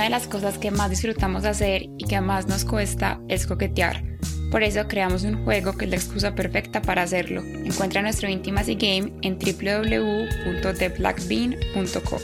Una de las cosas que más disfrutamos hacer y que más nos cuesta es coquetear. Por eso creamos un juego que es la excusa perfecta para hacerlo. Encuentra nuestro Intimacy Game en www.theblackbean.co.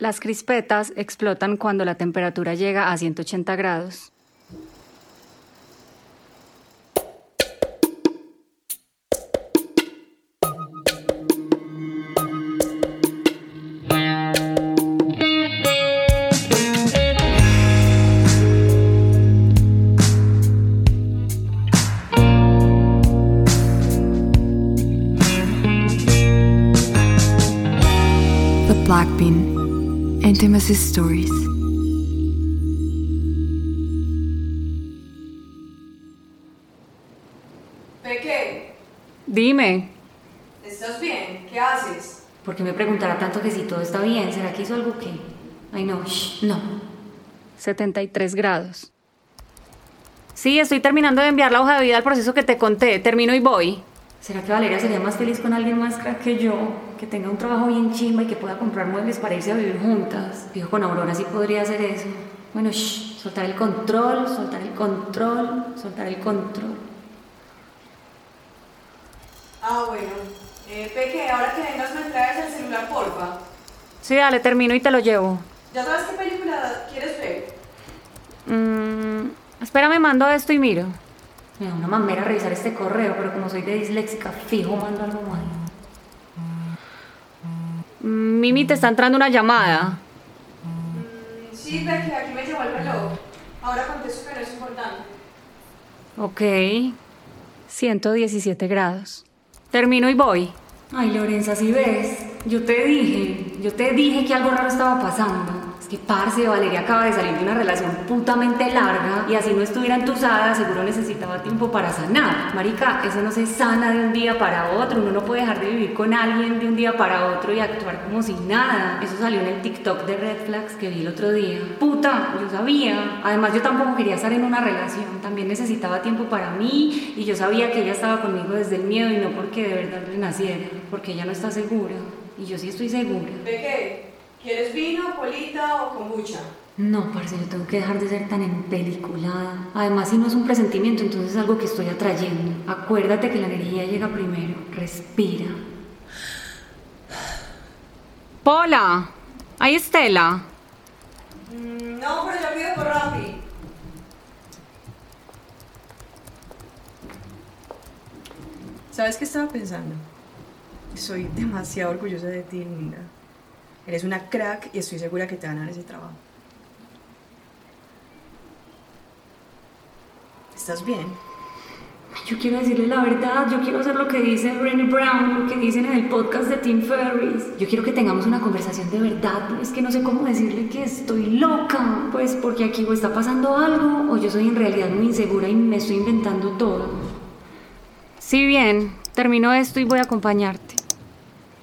Las crispetas explotan cuando la temperatura llega a 180 grados. Intimacy Stories. Peque, Dime, ¿estás bien? ¿Qué haces? ¿por qué me preguntará tanto que si todo está bien? ¿Será que hizo algo que...? Ay, no, shh, no. 73 grados. Sí, estoy terminando de enviar la hoja de vida al proceso que te conté. Termino y voy. ¿Será que Valeria sería más feliz con alguien más crack que yo? Que tenga un trabajo bien chimba y que pueda comprar muebles para irse a vivir juntas. Fijo, con Aurora sí podría hacer eso. Bueno, shh, soltar el control, soltar el control, soltar el control. Ah, bueno. Eh, Peque, ahora que vengas me traes el celular, porfa. Sí, dale, termino y te lo llevo. ¿Ya sabes qué película quieres ver? Mm, espérame, mando esto y miro. Me da una mamera revisar este correo, pero como soy de disléxica, fijo mando algo mal. Mimi, te está entrando una llamada. Mm, sí, Peque, aquí me llamó el reloj. Ahora contesto que no es importante. Ok. 117 grados. Termino y voy. Ay, Lorenza, si ves, yo te dije, yo te dije que algo raro estaba pasando. Es que, parce, Valeria acaba de salir de una relación putamente larga y así no estuviera entusada, seguro necesitaba tiempo para sanar. Marica, eso no se sana de un día para otro. Uno no puede dejar de vivir con alguien de un día para otro y actuar como si nada. Eso salió en el TikTok de Red Flags que vi el otro día. Puta, yo sabía. Además, yo tampoco quería estar en una relación. También necesitaba tiempo para mí y yo sabía que ella estaba conmigo desde el miedo y no porque de verdad le naciera. Porque ella no está segura. Y yo sí estoy segura. Peque, ¿quieres vino, polita o kombucha? No, parce, yo tengo que dejar de ser tan empeliculada. Además, si no es un presentimiento, entonces es algo que estoy atrayendo. Acuérdate que la energía llega primero. Respira. Pola, ahí Estela. Mm, no, pero yo pido por Rappi. ¿Sabes qué estaba pensando? Soy demasiado orgullosa de ti, linda. Eres una crack y estoy segura que te van a dar ese trabajo. ¿Estás bien? Yo quiero decirle la verdad, yo quiero hacer lo que dice Brené Brown, lo que dicen en el podcast de Tim Ferriss. Yo quiero que tengamos una conversación de verdad, es que no sé cómo decirle que estoy loca, pues porque aquí o está pasando algo o yo soy en realidad muy insegura y me estoy inventando todo. Sí, bien, termino esto y voy a acompañarte.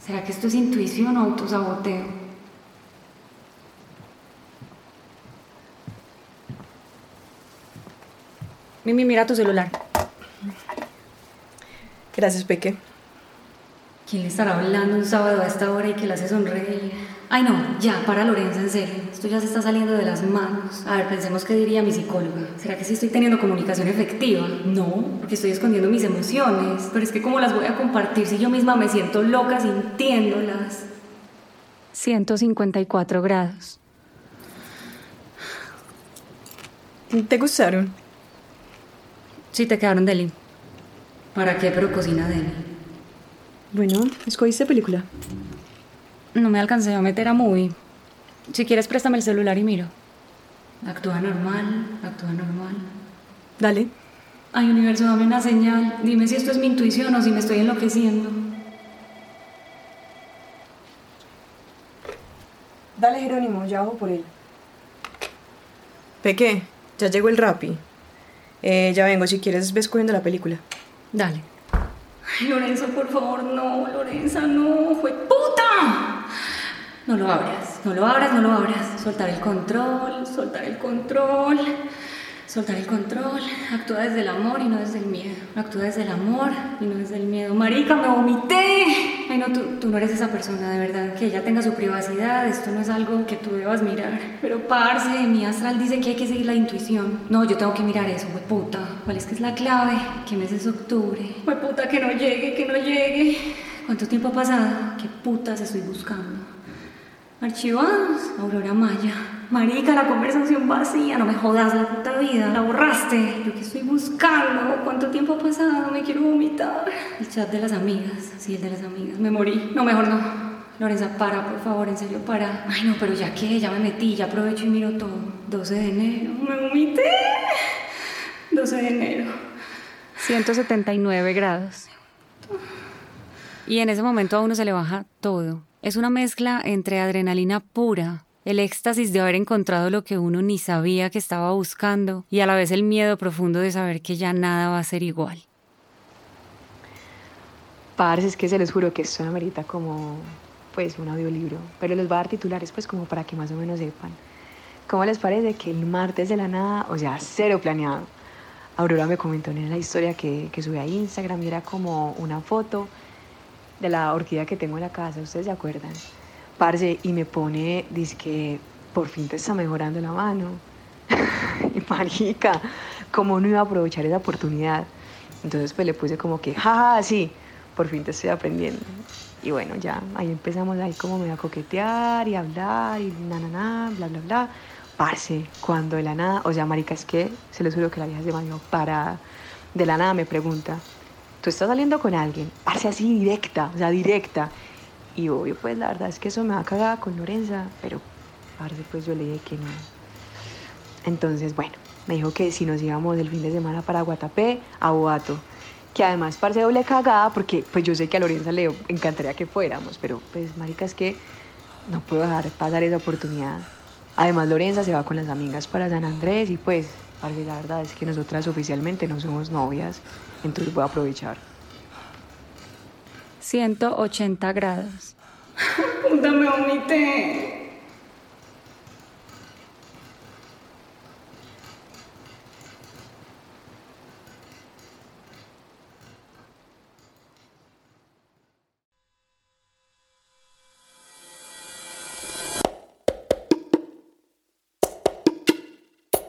¿Será que esto es intuición o autosaboteo? Mimi, mira tu celular. Gracias, Peque. ¿Quién le estará hablando un sábado a esta hora y que le hace sonreír? Ay, no, ya, para Lorenza, en serio. Esto ya se está saliendo de las manos. A ver, pensemos qué diría mi psicóloga. ¿Será que sí estoy teniendo comunicación efectiva? No, porque estoy escondiendo mis emociones. Pero es que, ¿cómo las voy a compartir si yo misma me siento loca sintiéndolas? 154 grados. ¿Te gustaron? Sí, te quedaron deli. ¿Para qué? Pero cocina deli. Bueno, ¿escogiste película? No me alcancé a meter a movie. Si quieres, préstame el celular y miro. Actúa normal, actúa normal. Dale. Ay, universo, dame una señal. Dime si esto es mi intuición o si me estoy enloqueciendo. Dale, Jerónimo, ya bajo por él. Peque, ya llegó el Rappi. Eh, ya vengo, si quieres ves cogiendo la película. Dale. Ay, Lorenzo, por favor, no, Lorenza, no, fue. No lo abras, no lo abras, no lo abras. Soltar el control, soltar el control. Soltar el control, actúa desde el amor y no desde el miedo. Actúa desde el amor y no desde el miedo. Marica, me vomité. Ay, no, tú, no eres esa persona, de verdad. Que ella tenga su privacidad, esto no es algo que tú debas mirar. Pero parce, mi astral dice que hay que seguir la intuición. No, yo tengo que mirar eso, güey puta. ¿Cuál es que es la clave? ¿Qué mes es octubre? Güey puta, que no llegue, que no llegue. ¿Cuánto tiempo ha pasado? ¿Qué putas estoy buscando? Archivados, Aurora Maya. Marica, la conversación vacía, no me jodas la puta vida, la borraste. ¿Yo qué estoy buscando? ¿Cuánto tiempo ha pasado? Me quiero vomitar. El chat de las amigas, sí, el de las amigas. Me morí. No, mejor no. Lorenza, para, por favor, en serio, para. Ay, no, pero ya que, ya me metí, ya aprovecho y miro todo. 12 de enero, me vomité. 12 de enero. 179 grados. Y en ese momento a uno se le baja todo. Es una mezcla entre adrenalina pura, el éxtasis de haber encontrado lo que uno ni sabía que estaba buscando y a la vez el miedo profundo de saber que ya nada va a ser igual. Parce, es que se les juro que esto amerita como pues un audiolibro, pero les voy a dar titulares pues como para que más o menos sepan. ¿Cómo les parece que el martes de la nada, o sea, cero planeado? Aurora me comentó en la historia que, que subí a Instagram y era como una foto de la orquídea que tengo en la casa, ¿ustedes se acuerdan? Parce, y me pone, dice que por fin te está mejorando la mano. y marica, ¿cómo no iba a aprovechar esa oportunidad? Entonces pues le puse como que, jaja, sí, por fin te estoy aprendiendo. Y bueno, ya ahí empezamos ahí como me a coquetear y hablar y na, na, na, bla, bla, bla. Parce, cuando de la nada, o sea, marica, es que se les juro que la vieja se bañó parada. De la nada me pregunta, tú estás saliendo con alguien, parce así directa, o sea, directa. Y obvio, pues la verdad es que eso me va a cagar con Lorenza, pero parce, pues yo le dije que no. Entonces, bueno, me dijo que si nos íbamos el fin de semana para Guatapé, a Boato. Que además, parce, doble cagada, porque pues yo sé que a Lorenza le encantaría que fuéramos, pero pues, marica, es que no puedo dejar pasar esa oportunidad. Además, Lorenza se va con las amigas para San Andrés y pues, parce, la verdad es que nosotras oficialmente no somos novias entonces voy a aprovechar. 180 grados. Puta, me vomité.